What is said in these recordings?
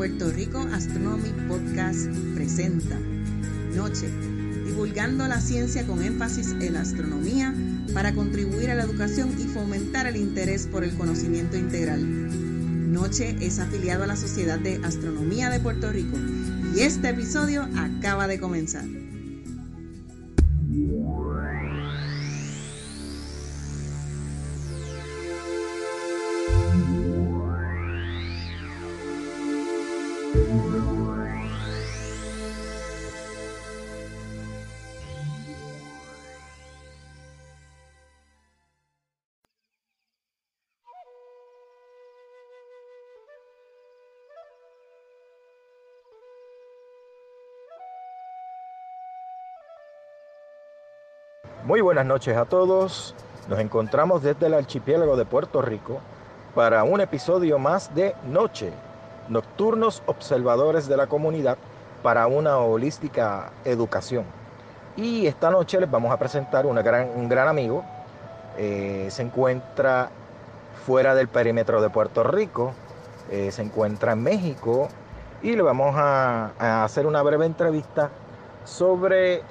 Puerto Rico Astronomy Podcast presenta Noche, divulgando la ciencia con énfasis en la astronomía para contribuir a la educación y fomentar el interés por el conocimiento integral. Noche es afiliado a la Sociedad de Astronomía de Puerto Rico y este episodio acaba de comenzar. Muy buenas noches a todos. Nos encontramos desde el archipiélago de Puerto Rico para un episodio más de Noche, Nocturnos Observadores de la Comunidad para una holística educación. Y esta noche les vamos a presentar una un gran amigo. Eh, se encuentra fuera del perímetro de Puerto Rico, eh, se encuentra en México y le vamos a hacer una breve entrevista sobre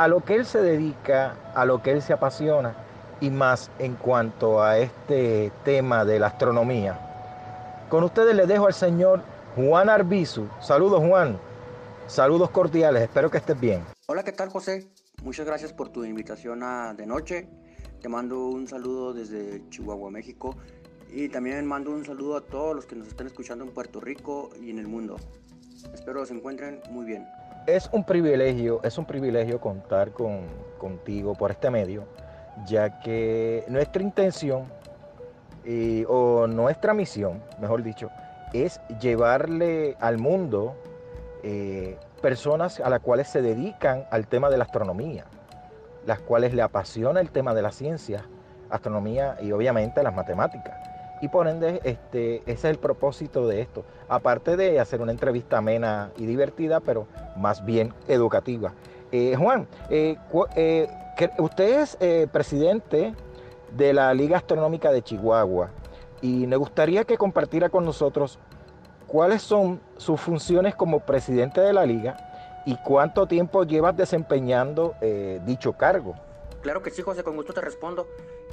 a lo que él se dedica, a lo que él se apasiona y más en cuanto a este tema de la astronomía. Con ustedes les dejo al señor Juan Arbizu. Saludos Juan, saludos cordiales, espero que estés bien. Hola, ¿qué tal José? Muchas gracias por tu invitación de noche. Te mando un saludo desde Chihuahua, México. Y también mando un saludo a todos los que nos están escuchando en Puerto Rico y en el mundo. Espero se encuentren muy bien es un privilegio, es un privilegio contar con, contigo por este medio, ya que nuestra intención o nuestra misión, mejor dicho, es llevarle al mundo eh, personas a las cuales se dedican al tema de la astronomía, las cuales le apasiona el tema de la ciencia, astronomía y obviamente las matemáticas. Y por ende, este, ese es el propósito de esto. Aparte de hacer una entrevista amena y divertida, pero más bien educativa. Eh, Juan, eh, eh, usted es presidente de la Liga Astronómica de Chihuahua y me gustaría que compartiera con nosotros cuáles son sus funciones como presidente de la liga y cuánto tiempo llevas desempeñando dicho cargo. Claro que sí, José, con gusto te respondo.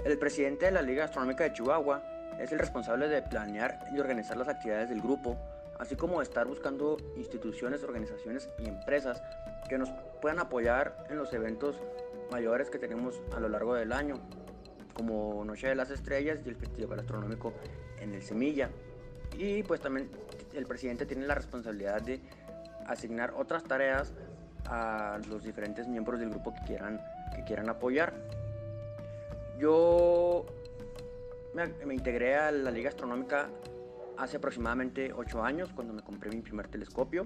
El presidente de la Liga Astronómica de Chihuahua es el responsable de planear y organizar las actividades del grupo, así como estar buscando instituciones, organizaciones y empresas que nos puedan apoyar en los eventos mayores que tenemos a lo largo del año, como Noche de las Estrellas y el Festival Astronómico en el Semilla. Y pues también el presidente tiene la responsabilidad de asignar otras tareas a los diferentes miembros del grupo que quieran, que quieran apoyar. Yo me, integré a la Liga Astronómica hace aproximadamente 8 años, cuando me compré mi primer telescopio.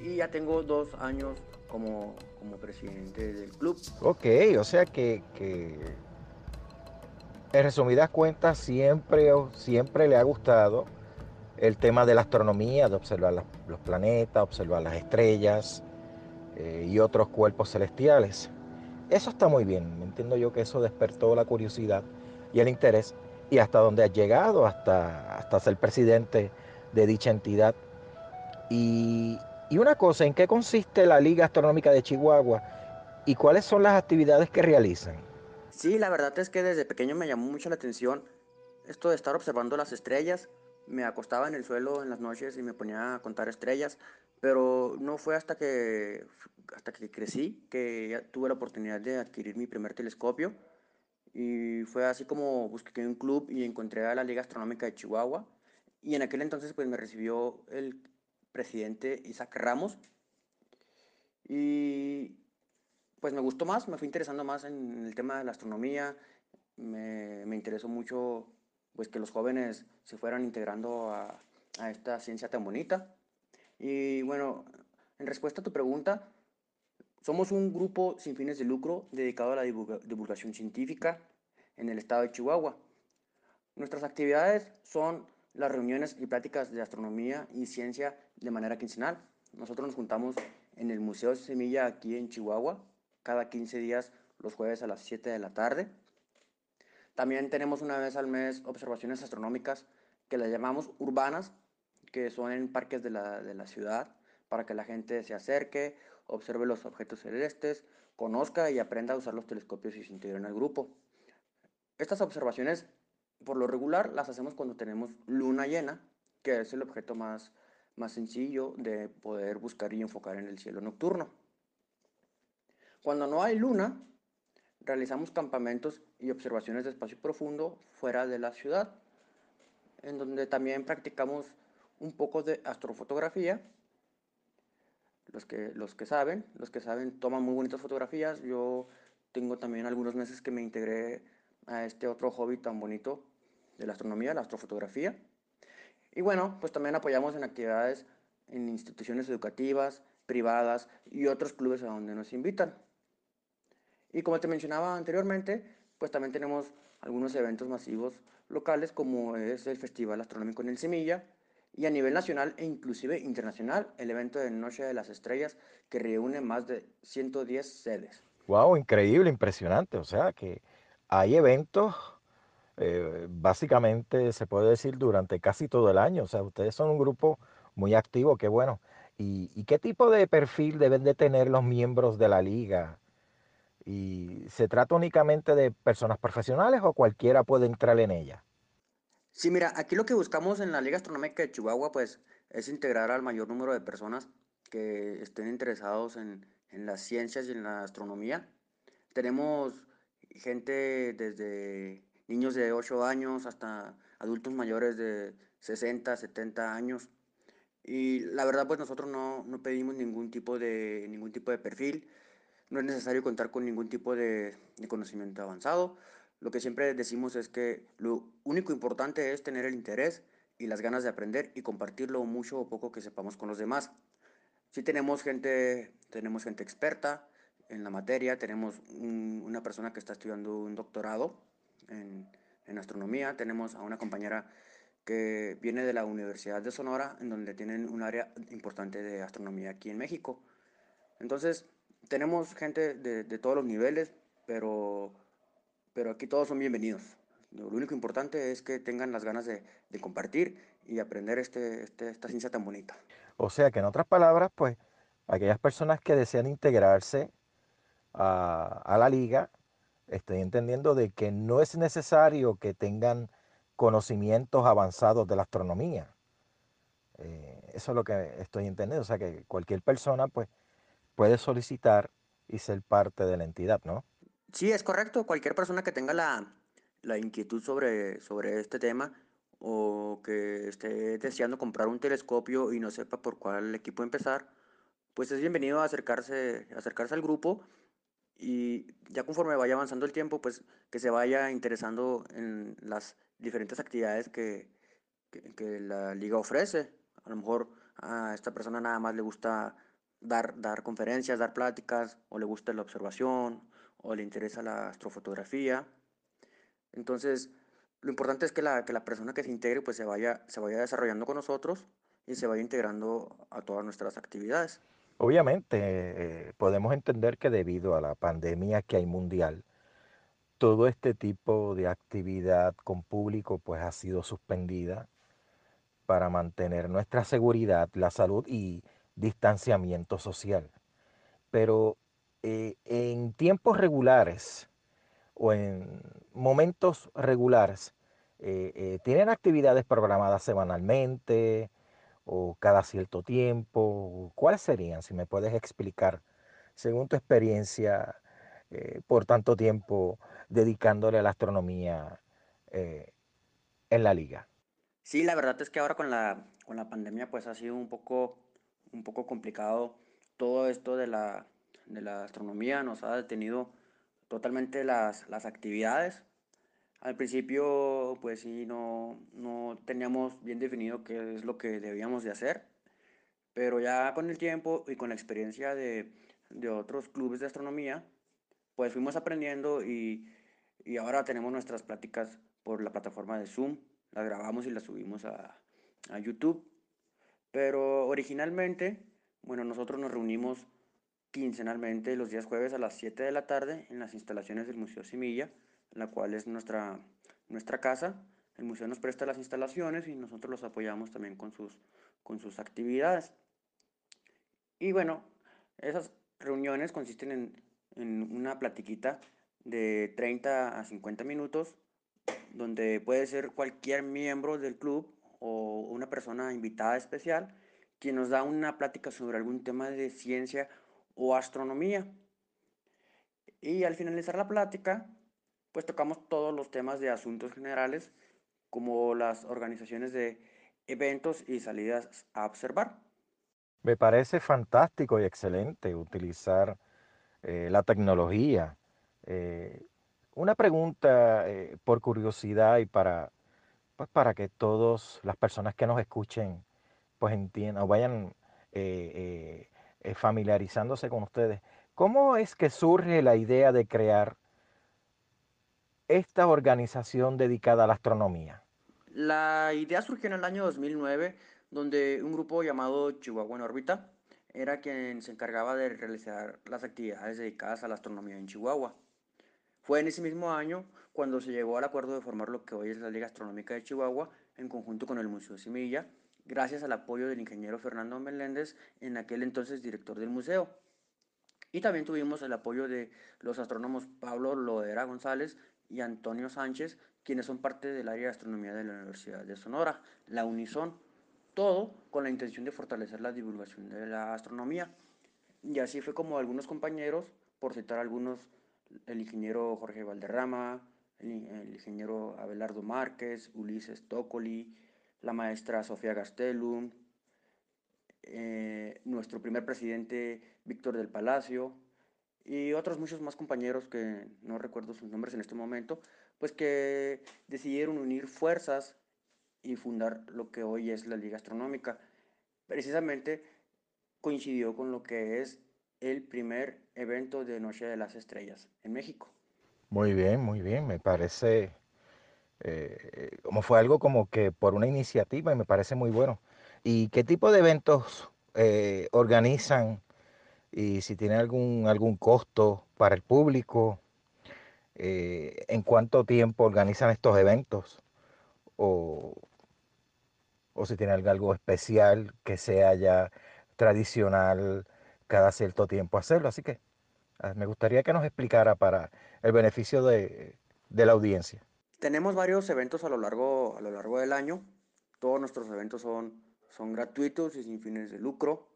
Y ya tengo dos años como, como presidente del club. Ok, o sea que, que en resumidas cuentas siempre, siempre le ha gustado el tema de la astronomía, de observar los planetas, observar las estrellas eh, y otros cuerpos celestiales. Eso está muy bien, entiendo yo que eso despertó la curiosidad y el interés y hasta donde has llegado, hasta, hasta ser presidente de dicha entidad. Y, y una cosa, ¿en qué consiste la Liga Astronómica de Chihuahua y cuáles son las actividades que realizan? Sí, la verdad es que desde pequeño me llamó mucho la atención esto de estar observando las estrellas. Me acostaba en el suelo en las noches y me ponía a contar estrellas, pero no fue hasta que hasta que crecí, que tuve la oportunidad de adquirir mi primer telescopio. Y fue así como busqué un club y encontré a la Liga Astronómica de Chihuahua. Y en aquel entonces pues me recibió el presidente Isaac Ramos. Y pues me gustó más, me fui interesando más en el tema de la astronomía. Me, me interesó mucho pues que los jóvenes se fueran integrando a, a esta ciencia tan bonita. Y bueno, en respuesta a tu pregunta, somos un grupo sin fines de lucro dedicado a la divulgación científica en el estado de Chihuahua. Nuestras actividades son las reuniones y pláticas de astronomía y ciencia de manera quincenal. Nosotros nos juntamos en el Museo Semilla aquí en Chihuahua cada 15 días los jueves a las 7 de la tarde. También tenemos una vez al mes observaciones astronómicas que las llamamos urbanas, que son en parques de la, de la ciudad, para que la gente se acerque, observe los objetos celestes, conozca y aprenda a usar los telescopios y se integre en el grupo. Estas observaciones, por lo regular, las hacemos cuando tenemos luna llena, que es el objeto más, más sencillo de poder buscar y enfocar en el cielo nocturno. Cuando no hay luna, realizamos campamentos y observaciones de espacio profundo fuera de la ciudad, en donde también practicamos un poco de astrofotografía. Los que, los que saben, los que saben toman muy bonitas fotografías. Yo tengo también algunos meses que me integré a este otro hobby tan bonito de la astronomía, la astrofotografía. Y bueno, pues también apoyamos en actividades en instituciones educativas, privadas y otros clubes a donde nos invitan. Y como te mencionaba anteriormente, pues también tenemos algunos eventos masivos locales como es el Festival Astronómico en el Semilla y a nivel nacional e inclusive internacional el evento de Noche de las Estrellas que reúne más de 110 sedes. Wow, increíble, impresionante. O sea que hay eventos eh, básicamente se puede decir durante casi todo el año. O sea, ustedes son un grupo muy activo, qué bueno. ¿Y, y qué tipo de perfil deben de tener los miembros de la liga? ¿Y se trata únicamente de personas profesionales o cualquiera puede entrar en ella? Sí, mira, aquí lo que buscamos en la Liga Astronómica de Chihuahua, pues, es integrar al mayor número de personas que estén interesados en, en las ciencias y en la astronomía. Tenemos gente desde niños de 8 años hasta adultos mayores de 60, 70 años. Y la verdad, pues nosotros no, no pedimos ningún tipo, de, ningún tipo de perfil, no es necesario contar con ningún tipo de, conocimiento avanzado. Lo que siempre decimos es que lo único importante es tener el interés y las ganas de aprender y compartirlo mucho o poco que sepamos con los demás. Si tenemos gente, tenemos gente experta en la materia, tenemos una persona que está estudiando un doctorado en, en astronomía, tenemos a una compañera que viene de la Universidad de Sonora, en donde tienen un área importante de astronomía aquí en México. Entonces, tenemos gente de, todos los niveles, pero, pero aquí todos son bienvenidos. Lo único importante es que tengan las ganas de, de compartir y aprender este, este, esta ciencia tan bonita. O sea que en otras palabras, pues aquellas personas que desean integrarse a, a la liga, estoy entendiendo de que no es necesario que tengan conocimientos avanzados de la astronomía. Eh, eso es lo que estoy entendiendo. O sea que cualquier persona pues puede solicitar y ser parte de la entidad, ¿no? Sí, es correcto. Cualquier persona que tenga la, la inquietud sobre, sobre este tema o que esté deseando comprar un telescopio y no sepa por cuál equipo empezar, pues es bienvenido a acercarse, acercarse al grupo y ya conforme vaya avanzando el tiempo, pues que se vaya interesando en las diferentes actividades que, que, que la liga ofrece. A lo mejor a esta persona nada más le gusta dar, dar conferencias, dar pláticas, o le gusta la observación, o le interesa la astrofotografía. Entonces, lo importante es que la, que la persona que se integre pues se vaya, se vaya desarrollando con nosotros y se vaya integrando a todas nuestras actividades. Obviamente, eh, podemos entender que debido a la pandemia que hay mundial, todo este tipo de actividad con público pues ha sido suspendida para mantener nuestra seguridad, la salud y distanciamiento social. Pero eh, en tiempos regulares o en momentos regulares, eh, eh, ¿tienen actividades programadas semanalmente o cada cierto tiempo? ¿Cuáles serían, si me puedes explicar, según tu experiencia por tanto tiempo dedicándole a la astronomía en la liga? Sí, la verdad es que ahora con la, con la pandemia pues ha sido un poco un poco complicado. Todo esto de la, de la astronomía nos ha detenido totalmente las, las actividades. Al principio, pues sí, no, no teníamos bien definido qué es lo que debíamos de hacer, pero ya con el tiempo y con la experiencia de, de otros clubes de astronomía, pues fuimos aprendiendo y, y, ahora tenemos nuestras pláticas por la plataforma de Zoom, las grabamos y las subimos a, a YouTube. Pero originalmente, bueno, nosotros nos reunimos quincenalmente los días jueves a las 7 de la tarde en las instalaciones del Museo Semilla, la cual es nuestra, nuestra casa, el museo nos presta las instalaciones y nosotros los apoyamos también con sus, con sus actividades. Y bueno, esas reuniones consisten en, en una platiquita de 30 a 50 minutos, donde puede ser cualquier miembro del club o una persona invitada especial quien nos da una plática sobre algún tema de ciencia o astronomía. Y al finalizar la plática, pues tocamos todos los temas de asuntos generales, como las organizaciones de eventos y salidas a observar. Me parece fantástico y excelente utilizar eh, la tecnología. Eh, una pregunta eh, por curiosidad y para, pues para que todas las personas que nos escuchen pues entiendan o vayan familiarizándose con ustedes. ¿Cómo es que surge la idea de crear esta organización dedicada a la astronomía? La idea surgió en el año 2009, donde un grupo llamado Chihuahua en órbita era quien se encargaba de realizar las actividades dedicadas a la astronomía en Chihuahua. Fue en ese mismo año cuando se llegó al acuerdo de formar lo que hoy es la Liga Astronómica de Chihuahua en conjunto con el Museo Semilla, gracias al apoyo del ingeniero Fernando Meléndez, en aquel entonces director del museo. Y también tuvimos el apoyo de los astrónomos Pablo Loera González y Antonio Sánchez, quienes son parte del área de astronomía de la Universidad de Sonora, la Unison. Todo con la intención de fortalecer la divulgación de la astronomía. Y así fue como algunos compañeros, por citar algunos el ingeniero Jorge Valderrama, el, ingeniero Abelardo Márquez, Ulises Tócoli, la maestra Sofía Gastelum, eh, nuestro primer presidente Víctor del Palacio y otros muchos más compañeros que no recuerdo sus nombres en este momento, pues que decidieron unir fuerzas y fundar lo que hoy es la Liga Astronómica. Precisamente coincidió con lo que es el primer evento de Noche de las Estrellas en México. Muy bien, muy bien, me parece, eh, como fue algo como que por una iniciativa y me parece muy bueno. ¿Y qué tipo de eventos eh, organizan y si tienen algún, algún costo para el público? Eh, ¿En cuánto tiempo organizan estos eventos? O, o si tienen algo especial que sea ya tradicional cada cierto tiempo hacerlo. Así que ah, me gustaría que nos explicara para el beneficio de, la audiencia. Tenemos varios eventos a lo largo, a lo largo del año. Todos nuestros eventos son, son gratuitos y sin fines de lucro.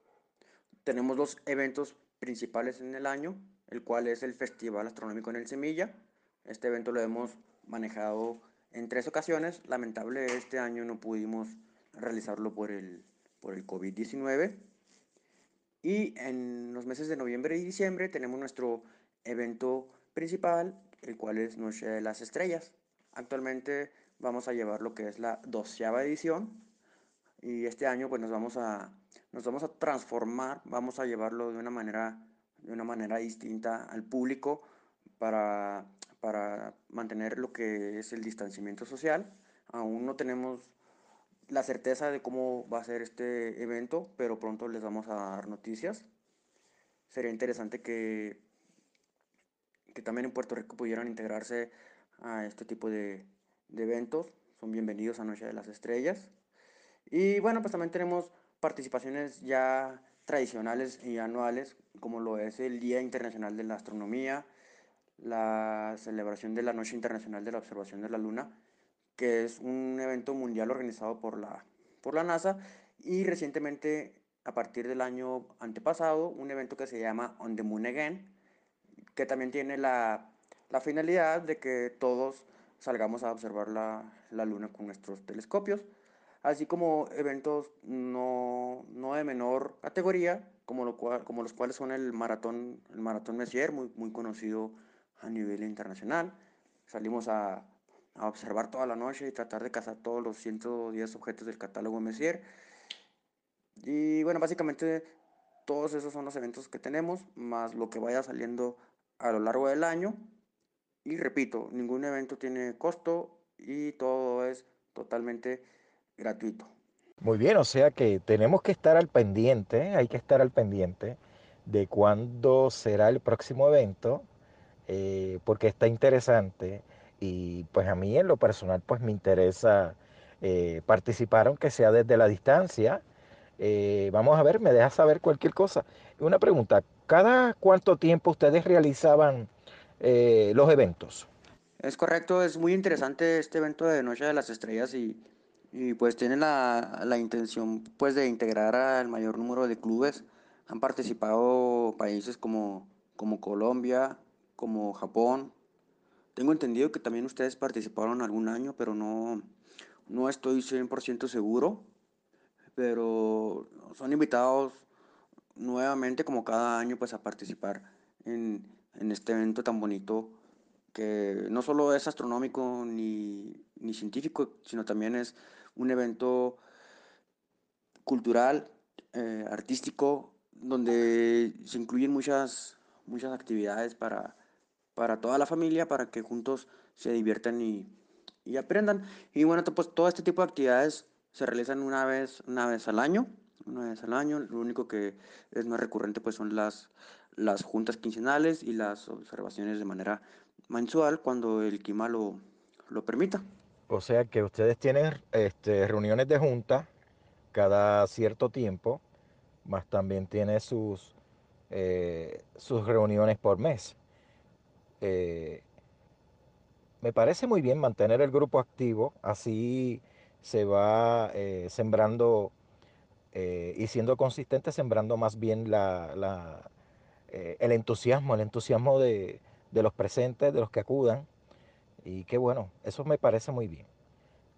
Tenemos dos eventos principales en el año, el cual es el Festival Astronómico en el Semilla. Este evento lo hemos manejado en tres ocasiones. Lamentable este año no pudimos realizarlo por el, por el COVID-19. Y en los meses de noviembre y diciembre tenemos nuestro evento principal, el cual es Noche de las Estrellas. Actualmente vamos a llevar lo que es la doceava edición y este año pues nos vamos a, nos vamos a transformar, vamos a llevarlo de una manera, de una manera distinta al público para, para mantener lo que es el distanciamiento social. Aún no tenemos la certeza de cómo va a ser este evento, pero pronto les vamos a dar noticias. Sería interesante que, que también en Puerto Rico pudieran integrarse a este tipo de, eventos. Son bienvenidos a Noche de las Estrellas. Y bueno, pues también tenemos participaciones ya tradicionales y anuales, como lo es el Día Internacional de la Astronomía, la celebración de la Noche Internacional de la Observación de la Luna, que es un evento mundial organizado por la, por la NASA y recientemente, a partir del año antepasado, un evento que se llama On the Moon Again, que también tiene la, la finalidad de que todos salgamos a observar la, la, luna con nuestros telescopios, así como eventos no, no de menor categoría, como, lo cual, como los cuales son el Maratón, el Maratón Messier, muy, muy conocido a nivel internacional. Salimos a, a observar toda la noche y tratar de cazar todos los 110 objetos del catálogo Messier. Y bueno, básicamente todos esos son los eventos que tenemos, más lo que vaya saliendo a lo largo del año. Y repito, ningún evento tiene costo y todo es totalmente gratuito. Muy bien, o sea que tenemos que estar al pendiente, hay que estar al pendiente de cuándo será el próximo evento, eh, porque está interesante y pues a mí en lo personal pues me interesa eh, participar aunque sea desde la distancia. Eh, vamos a ver, me deja saber cualquier cosa. Una pregunta, ¿cada cuánto tiempo ustedes realizaban eh, los eventos? Es correcto, es muy interesante este evento de Noche de las Estrellas y, pues tienen la, la, intención pues de integrar al mayor número de clubes. Han participado países como, como Colombia, como Japón. Tengo entendido que también ustedes participaron algún año, pero no, no estoy 100% seguro. Pero son invitados nuevamente como cada año pues a participar en, en este evento tan bonito que no solo es astronómico ni, ni científico, sino también es un evento cultural, eh, artístico, donde se incluyen muchas, muchas actividades para, para toda la familia, para que juntos se diviertan y, y aprendan. Y bueno, pues todo este tipo de actividades se realizan una vez, una vez al año, una vez al año. Lo único que es más recurrente pues son las, las juntas quincenales y las observaciones de manera mensual cuando el clima lo, lo permita. O sea que ustedes tienen este, reuniones de junta cada cierto tiempo, más también tiene sus, eh, sus reuniones por mes. Eh, me parece muy bien mantener el grupo activo, así se va eh, sembrando eh, y siendo consistente, sembrando más bien la, eh, el entusiasmo, el entusiasmo de, de los presentes, de los que acudan. Y qué bueno, eso me parece muy bien.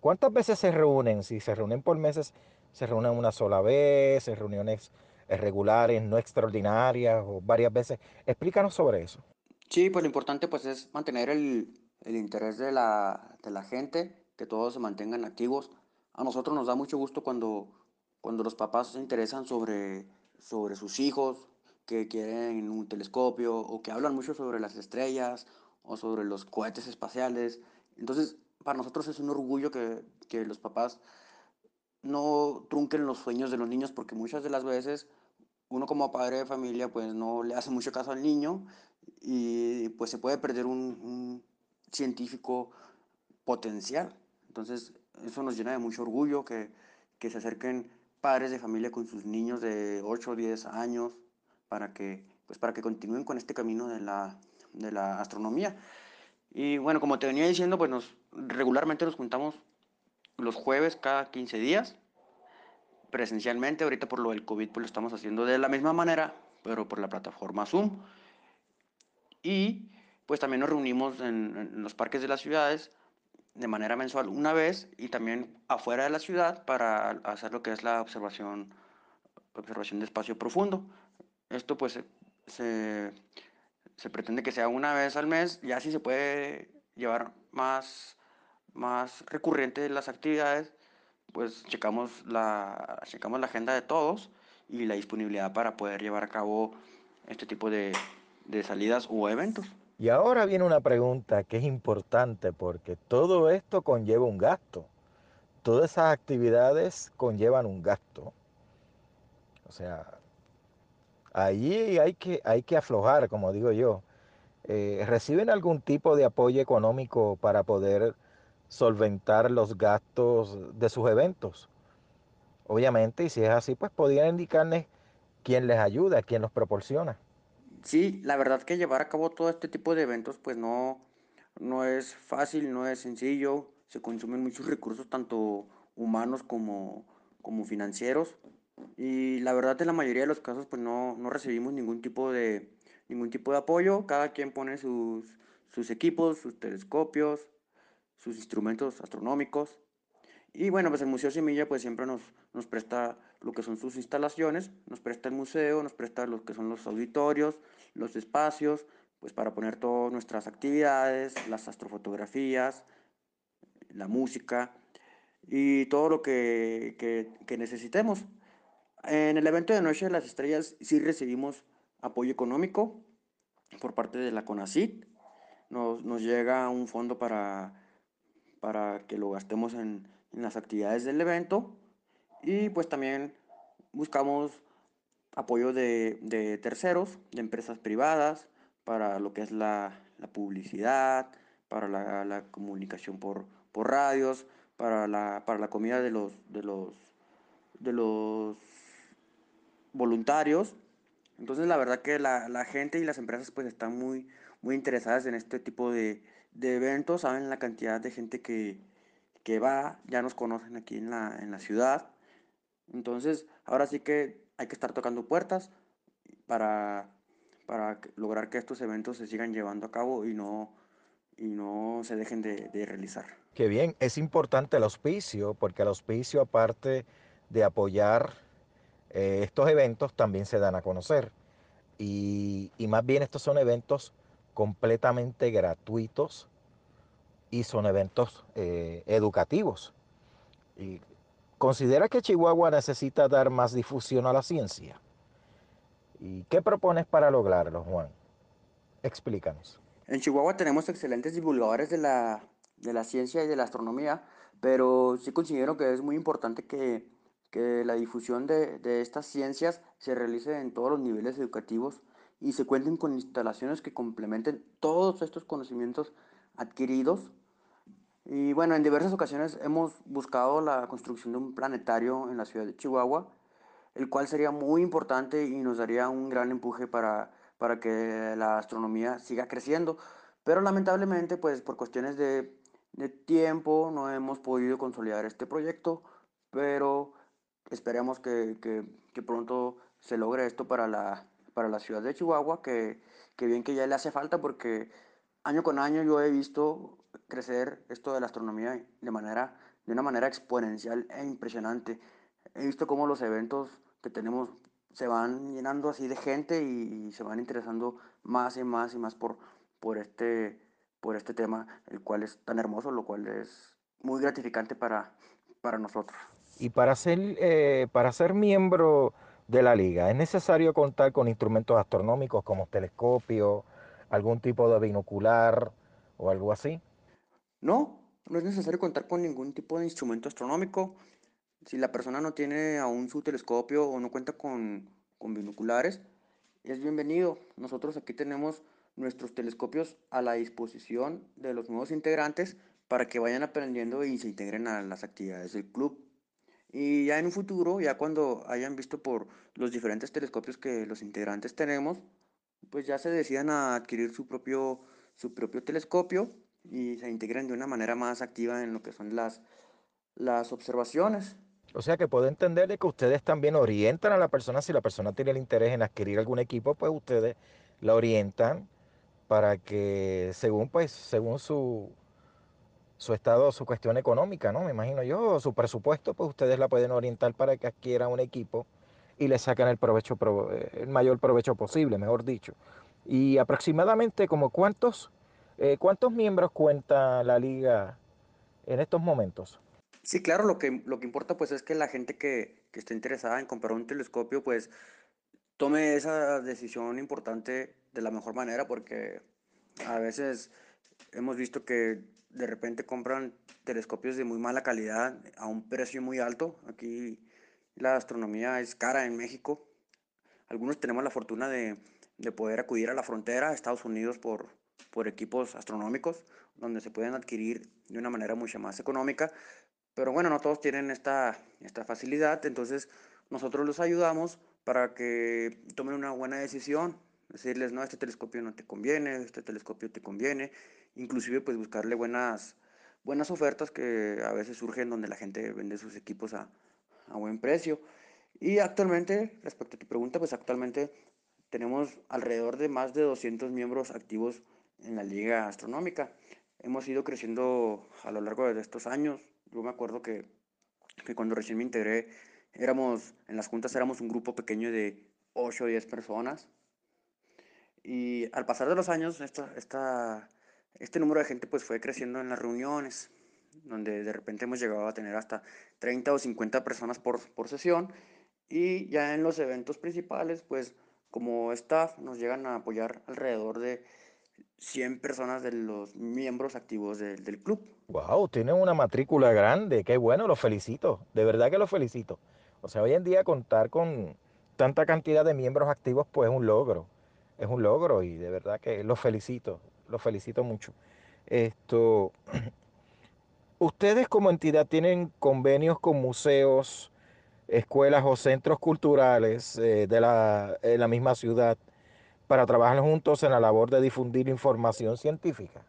¿Cuántas veces se reúnen? Si se reúnen por meses, se reúnen una sola vez, en reuniones regulares, no extraordinarias o varias veces. Explícanos sobre eso. Sí, pues lo importante pues es mantener el, el interés de la, de la gente, que todos se mantengan activos. A nosotros nos da mucho gusto cuando, cuando los papás se interesan sobre, sobre sus hijos, que quieren un telescopio o que hablan mucho sobre las estrellas o sobre los cohetes espaciales. Entonces, para nosotros es un orgullo que, que los papás no trunquen los sueños de los niños porque muchas de las veces uno como padre de familia pues no le hace mucho caso al niño y pues se puede perder un, un científico potencial. Entonces eso nos llena de mucho orgullo que, que se acerquen padres de familia con sus niños de 8 o 10 años para que, pues para que continúen con este camino de la, de la astronomía. Y bueno, como te venía diciendo, pues nos, regularmente nos juntamos los jueves cada 15 días, presencialmente, ahorita por lo del COVID pues lo estamos haciendo de la misma manera, pero por la plataforma Zoom. Y pues también nos reunimos en, en los parques de las ciudades de manera mensual una vez y también afuera de la ciudad para hacer lo que es la observación, observación de espacio profundo. Esto pues se, se pretende que sea una vez al mes, ya si se puede llevar más, más recurrente las actividades, pues checamos la, checamos la agenda de todos y la disponibilidad para poder llevar a cabo este tipo de, de salidas o eventos. Y ahora viene una pregunta que es importante porque todo esto conlleva un gasto. Todas esas actividades conllevan un gasto. O sea, allí hay que, hay que aflojar, como digo yo. Eh, ¿Reciben algún tipo de apoyo económico para poder solventar los gastos de sus eventos? Obviamente, y si es así, pues podrían indicarles quién les ayuda, quién los proporciona. Sí, la verdad que llevar a cabo todo este tipo de eventos pues no, no es fácil, no es sencillo, se consumen muchos recursos tanto humanos como, como financieros. Y la verdad en la mayoría de los casos pues no, no recibimos ningún tipo de, ningún tipo de apoyo, cada quien pone sus, sus equipos, sus telescopios, sus instrumentos astronómicos. Y bueno, pues el Museo Semilla pues siempre nos, nos presta lo que son sus instalaciones, nos presta el museo, nos presta lo que son los auditorios, los espacios, pues para poner todas nuestras actividades, las astrofotografías, la música y todo lo que, que, que necesitemos. En el evento de Noche de las Estrellas sí recibimos apoyo económico por parte de la CONACIT. Nos, nos llega un fondo para, para que lo gastemos en, en las actividades del evento y pues también buscamos apoyo de, de terceros, de empresas privadas, para lo que es la, la publicidad, para la, comunicación por, por radios, para la, para la comida de los, de los, de los voluntarios. Entonces la verdad que la, la gente y las empresas pues están muy, muy interesadas en este tipo de, de eventos, saben la cantidad de gente que, que va, ya nos conocen aquí en la, en la ciudad. Entonces, ahora sí que hay que estar tocando puertas para, para lograr que estos eventos se sigan llevando a cabo y no, y no se dejen de, de realizar. Qué bien, es importante el auspicio, porque el auspicio, aparte de apoyar eh, estos eventos, también se dan a conocer. Y, y más bien estos son eventos completamente gratuitos y son eventos eh, educativos. ¿Considera que Chihuahua necesita dar más difusión a la ciencia? ¿Y qué propones para lograrlo, Juan? Explícanos. En Chihuahua tenemos excelentes divulgadores de la, de la ciencia y de la astronomía, pero sí considero que es muy importante que, la difusión de, de, estas ciencias se realice en todos los niveles educativos y se cuenten con instalaciones que complementen todos estos conocimientos adquiridos. Y bueno, en diversas ocasiones hemos buscado la construcción de un planetario en la ciudad de Chihuahua, el cual sería muy importante y nos daría un gran empuje para, para que la astronomía siga creciendo. Pero lamentablemente, pues por cuestiones de, de tiempo no hemos podido consolidar este proyecto, pero esperemos que, que, que pronto se logre esto para la, para la ciudad de Chihuahua, que, que bien que ya le hace falta porque año con año yo he visto crecer esto de la astronomía de, manera, de una manera exponencial e impresionante. He visto cómo los eventos que tenemos se van llenando así de gente y, se van interesando más y más y más por, por, este, por este tema, el cual es tan hermoso, lo cual es muy gratificante para, para nosotros. Y para ser, eh, para ser miembro de la liga. ¿Es necesario contar con instrumentos astronómicos como telescopio, algún tipo de binocular o algo así? No, no es necesario contar con ningún tipo de instrumento astronómico. Si la persona no tiene aún su telescopio o no cuenta con, con binoculares, es bienvenido. Nosotros aquí tenemos nuestros telescopios a la disposición de los nuevos integrantes para que vayan aprendiendo y se integren a las actividades del club. Y ya en un futuro, ya cuando hayan visto por los diferentes telescopios que los integrantes tenemos, pues ya se decidan a adquirir su propio, su propio telescopio y se integren de una manera más activa en lo que son las, las observaciones. O sea que puedo entender que ustedes también orientan a la persona, si la persona tiene el interés en adquirir algún equipo, pues ustedes la orientan para que según pues según su, su estado, su cuestión económica, ¿no? Me imagino yo, su presupuesto, pues ustedes la pueden orientar para que adquiera un equipo y le sacan el provecho, eh, el mayor provecho posible, mejor dicho. Y aproximadamente como cuántos, eh, cuántos miembros cuenta la liga en estos momentos. Sí, claro, lo que, lo que importa pues es que la gente que, que esté interesada en comprar un telescopio pues tome esa decisión importante de la mejor manera porque a veces hemos visto que de repente compran telescopios de muy mala calidad a un precio muy alto. Aquí la astronomía es cara en México. Algunos tenemos la fortuna de, de poder acudir a la frontera a Estados Unidos por, por equipos astronómicos, donde se pueden adquirir de una manera mucho más económica. Pero bueno, no todos tienen esta, esta facilidad, entonces nosotros los ayudamos para que tomen una buena decisión, decirles, no, este telescopio no te conviene, este telescopio te conviene, inclusive pues buscarle buenas, buenas ofertas que a veces surgen donde la gente vende sus equipos a, a buen precio. Y actualmente, respecto a tu pregunta, pues actualmente tenemos alrededor de más de 200 miembros activos en la Liga Astronómica. Hemos ido creciendo a lo largo de estos años. Yo me acuerdo que, que cuando recién me integré, éramos, en las juntas éramos un grupo pequeño de 8 o 10 personas. Y al pasar de los años, esta, esta, este número de gente pues fue creciendo en las reuniones, donde de repente hemos llegado a tener hasta 30 o 50 personas por, por sesión. Y ya en los eventos principales, pues como staff nos llegan a apoyar alrededor de 100 personas de los miembros activos del club. Wow, tienen una matrícula grande, qué bueno, los felicito, de verdad que los felicito. O sea, hoy en día contar con tanta cantidad de miembros activos, pues es un logro, es un logro y de verdad que los felicito, los felicito mucho. Esto, ¿Ustedes como entidad tienen convenios con museos, escuelas o centros culturales eh, de la, la misma ciudad para trabajar juntos en la labor de difundir información científica?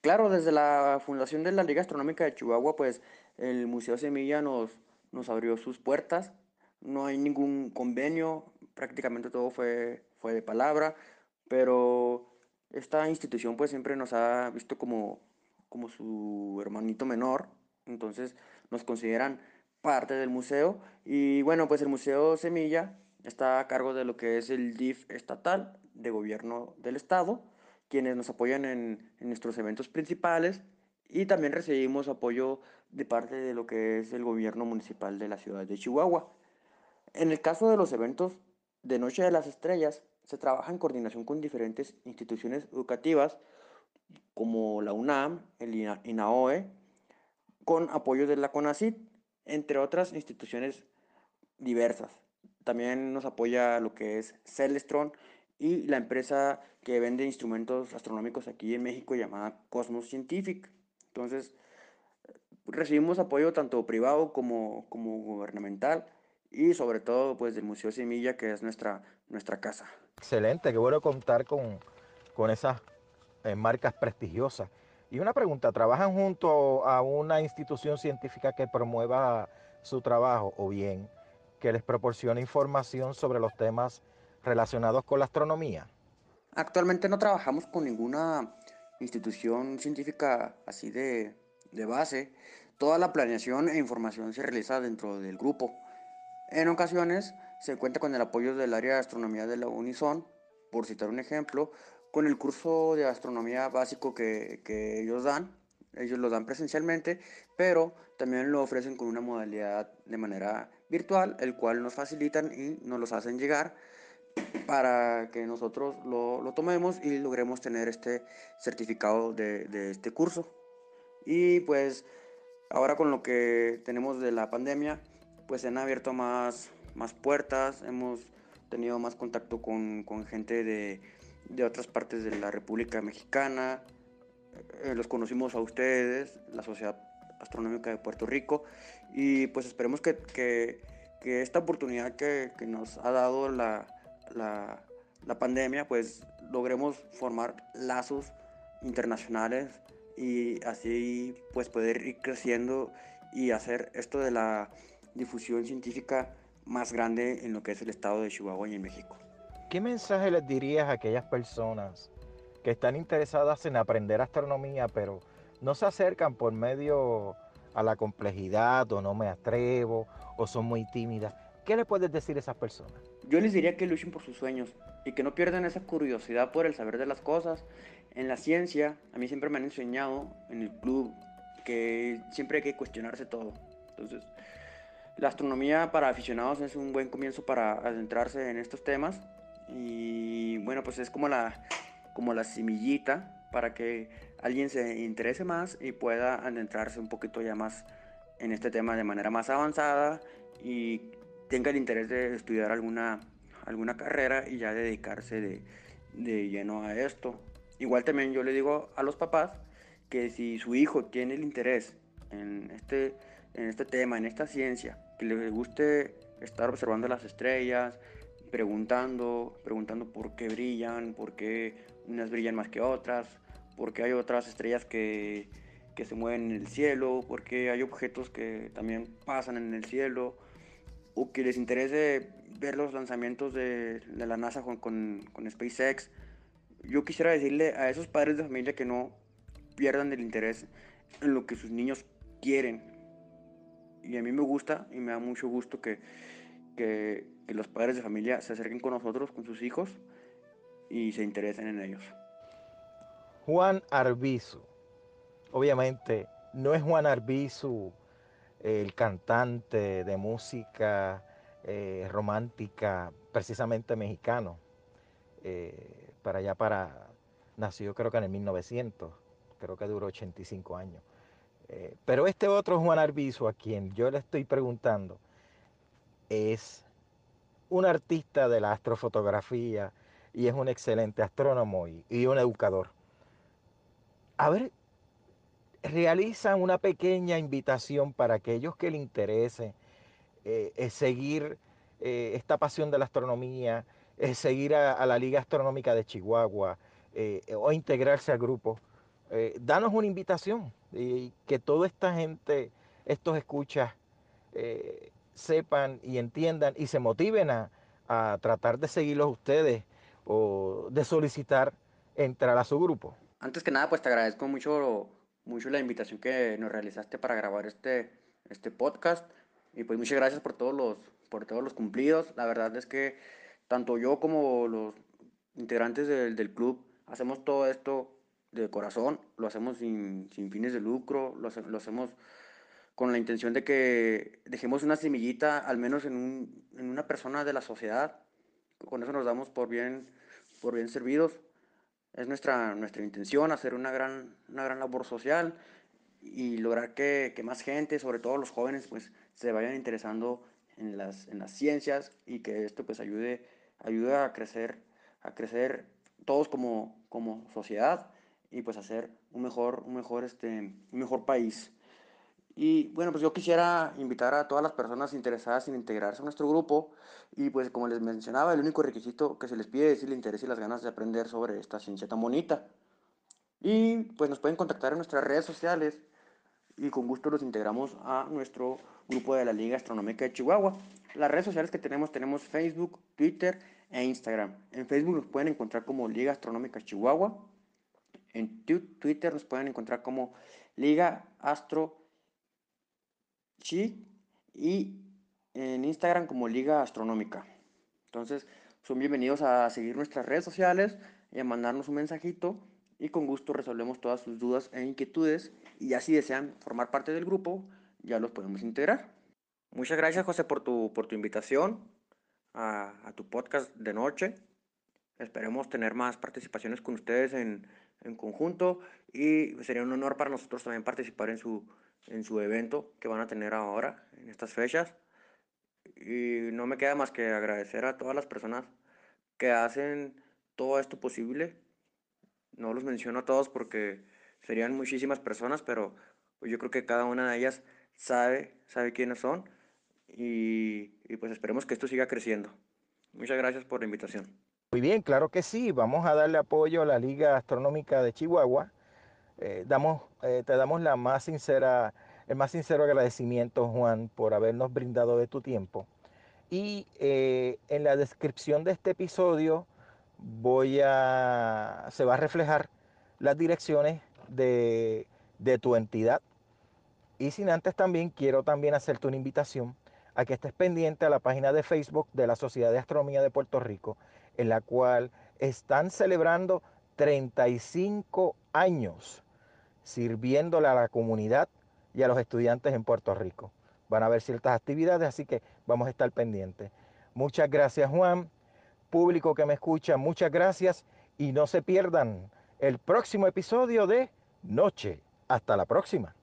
Claro, desde la fundación de la Liga Astronómica de Chihuahua, pues el Museo Semilla nos, nos abrió sus puertas. No hay ningún convenio, prácticamente todo fue, fue de palabra, pero esta institución pues siempre nos ha visto como, como su hermanito menor, entonces nos consideran parte del museo y bueno, pues el Museo Semilla está a cargo de lo que es el DIF estatal de gobierno del estado quienes nos apoyan en, nuestros eventos principales y también recibimos apoyo de parte de lo que es el gobierno municipal de la ciudad de Chihuahua. En el caso de los eventos de Noche de las Estrellas, se trabaja en coordinación con diferentes instituciones educativas como la UNAM, el INAOE, con apoyo de la CONACIT, entre otras instituciones diversas. También nos apoya lo que es Celestron y la empresa que vende instrumentos astronómicos aquí en México llamada Cosmos Scientific. Entonces, recibimos apoyo tanto privado como, como gubernamental y sobre todo pues del Museo Semilla que es nuestra, nuestra casa. Excelente, qué bueno contar con, con esas eh, marcas prestigiosas. Y una pregunta, ¿trabajan junto a una institución científica que promueva su trabajo o bien que les proporcione información sobre los temas relacionados con la astronomía? Actualmente no trabajamos con ninguna institución científica así de, de base. Toda la planeación e información se realiza dentro del grupo. En ocasiones se cuenta con el apoyo del área de astronomía de la Unison, por citar un ejemplo, con el curso de astronomía básico que, que, ellos dan. Ellos lo dan presencialmente, pero también lo ofrecen con una modalidad de manera virtual, el cual nos facilitan y nos los hacen llegar para que nosotros lo, lo, tomemos y logremos tener este certificado de, de, este curso. Y pues ahora con lo que tenemos de la pandemia, pues se han abierto más, más puertas, hemos tenido más contacto con, con gente de, de, otras partes de la República Mexicana, eh, los conocimos a ustedes, la Sociedad Astronómica de Puerto Rico, y pues esperemos que, que, que esta oportunidad que, que nos ha dado la, la, la pandemia, pues logremos formar lazos internacionales y así pues poder ir creciendo y hacer esto de la difusión científica más grande en lo que es el estado de Chihuahua y en México. ¿Qué mensaje les dirías a aquellas personas que están interesadas en aprender astronomía pero no se acercan por medio a la complejidad o no me atrevo o son muy tímidas? ¿Qué le puedes decir a esas personas? Yo les diría que luchen por sus sueños y que no pierdan esa curiosidad por el saber de las cosas. En la ciencia, a mí siempre me han enseñado en el club que siempre hay que cuestionarse todo. Entonces, la astronomía para aficionados es un buen comienzo para adentrarse en estos temas y bueno, pues es como la, como la semillita para que alguien se interese más y pueda adentrarse un poquito ya más en este tema de manera más avanzada y tenga el interés de estudiar alguna, alguna carrera y ya dedicarse de, de lleno a esto. Igual también yo le digo a los papás que si su hijo tiene el interés en este, en este tema, en esta ciencia, que le guste estar observando las estrellas, preguntando, preguntando por qué brillan, por qué unas brillan más que otras, por qué hay otras estrellas que, que se mueven en el cielo, por qué hay objetos que también pasan en el cielo, o que les interese ver los lanzamientos de, de la NASA con, con, con, SpaceX, yo quisiera decirle a esos padres de familia que no pierdan el interés en lo que sus niños quieren. Y a mí me gusta y me da mucho gusto que, que, que los padres de familia se acerquen con nosotros, con sus hijos, y se interesen en ellos. Juan Arbizu, obviamente no es Juan Arbizu el cantante de música eh, romántica, precisamente mexicano, eh, para allá para, nació creo que en el 1900, creo que duró 85 años. Eh, pero este otro Juan Arbizu, a quien yo le estoy preguntando, es un artista de la astrofotografía y es un excelente astrónomo y, y un educador. A ver, realizan una pequeña invitación para aquellos que les interese seguir esta pasión de la astronomía, seguir a, la Liga Astronómica de Chihuahua o integrarse al grupo, danos una invitación y que toda esta gente, estos escuchas, sepan y entiendan y se motiven a, a tratar de seguirlos ustedes o de solicitar entrar a su grupo. Antes que nada, pues te agradezco mucho, mucho la invitación que nos realizaste para grabar este, este podcast. Y pues muchas gracias por todos los, por todos los cumplidos. La verdad es que tanto yo como los integrantes del, del club hacemos todo esto de corazón, lo hacemos sin, sin fines de lucro, lo, lo hacemos con la intención de que dejemos una semillita, al menos en, un, en una persona de la sociedad. Con eso nos damos por bien, por bien servidos. Es nuestra, nuestra intención hacer una gran, una gran labor social y lograr que, que, más gente, sobre todo los jóvenes, pues se vayan interesando en las, en las ciencias y que esto pues ayude, ayude a crecer, a crecer todos como, como sociedad y pues hacer un mejor, un mejor, este, un mejor país. Y bueno, pues yo quisiera invitar a todas las personas interesadas en integrarse a nuestro grupo y pues como les mencionaba, el único requisito que se les pide es el interés y las ganas de aprender sobre esta ciencia tan bonita. Y pues nos pueden contactar en nuestras redes sociales y con gusto los integramos a nuestro grupo de la Liga Astronómica de Chihuahua. Las redes sociales que tenemos, tenemos Facebook, Twitter e Instagram. En Facebook nos pueden encontrar como Liga Astronómica Chihuahua. En Twitter nos pueden encontrar como Liga Astro Y en Instagram como Liga Astronómica. Entonces, son bienvenidos a seguir nuestras redes sociales y a mandarnos un mensajito y con gusto resolvemos todas sus dudas e inquietudes y así desean formar parte del grupo, ya los podemos integrar. Muchas gracias José por tu, por tu invitación a, a tu podcast de noche. Esperemos tener más participaciones con ustedes en, en conjunto y sería un honor para nosotros también participar en su, en su evento que van a tener ahora, en estas fechas. Y no me queda más que agradecer a todas las personas que hacen todo esto posible. No los menciono a todos porque serían muchísimas personas, pero yo creo que cada una de ellas sabe, sabe quiénes son y, y pues esperemos que esto siga creciendo. Muchas gracias por la invitación. Muy bien, claro que sí. Vamos a darle apoyo a la Liga Astronómica de Chihuahua eh, damos, eh, te damos la más sincera, el más sincero agradecimiento, Juan, por habernos brindado de tu tiempo. Y eh, en la descripción de este episodio voy a, se va a reflejar las direcciones de, de tu entidad. Y sin antes también quiero también hacerte una invitación a que estés pendiente a la página de Facebook de la Sociedad de Astronomía de Puerto Rico, en la cual están celebrando 35 años sirviéndole a la comunidad y a los estudiantes en Puerto Rico. Van a haber ciertas actividades, así que vamos a estar pendientes. Muchas gracias Juan, público que me escucha, muchas gracias y no se pierdan el próximo episodio de Noche. Hasta la próxima.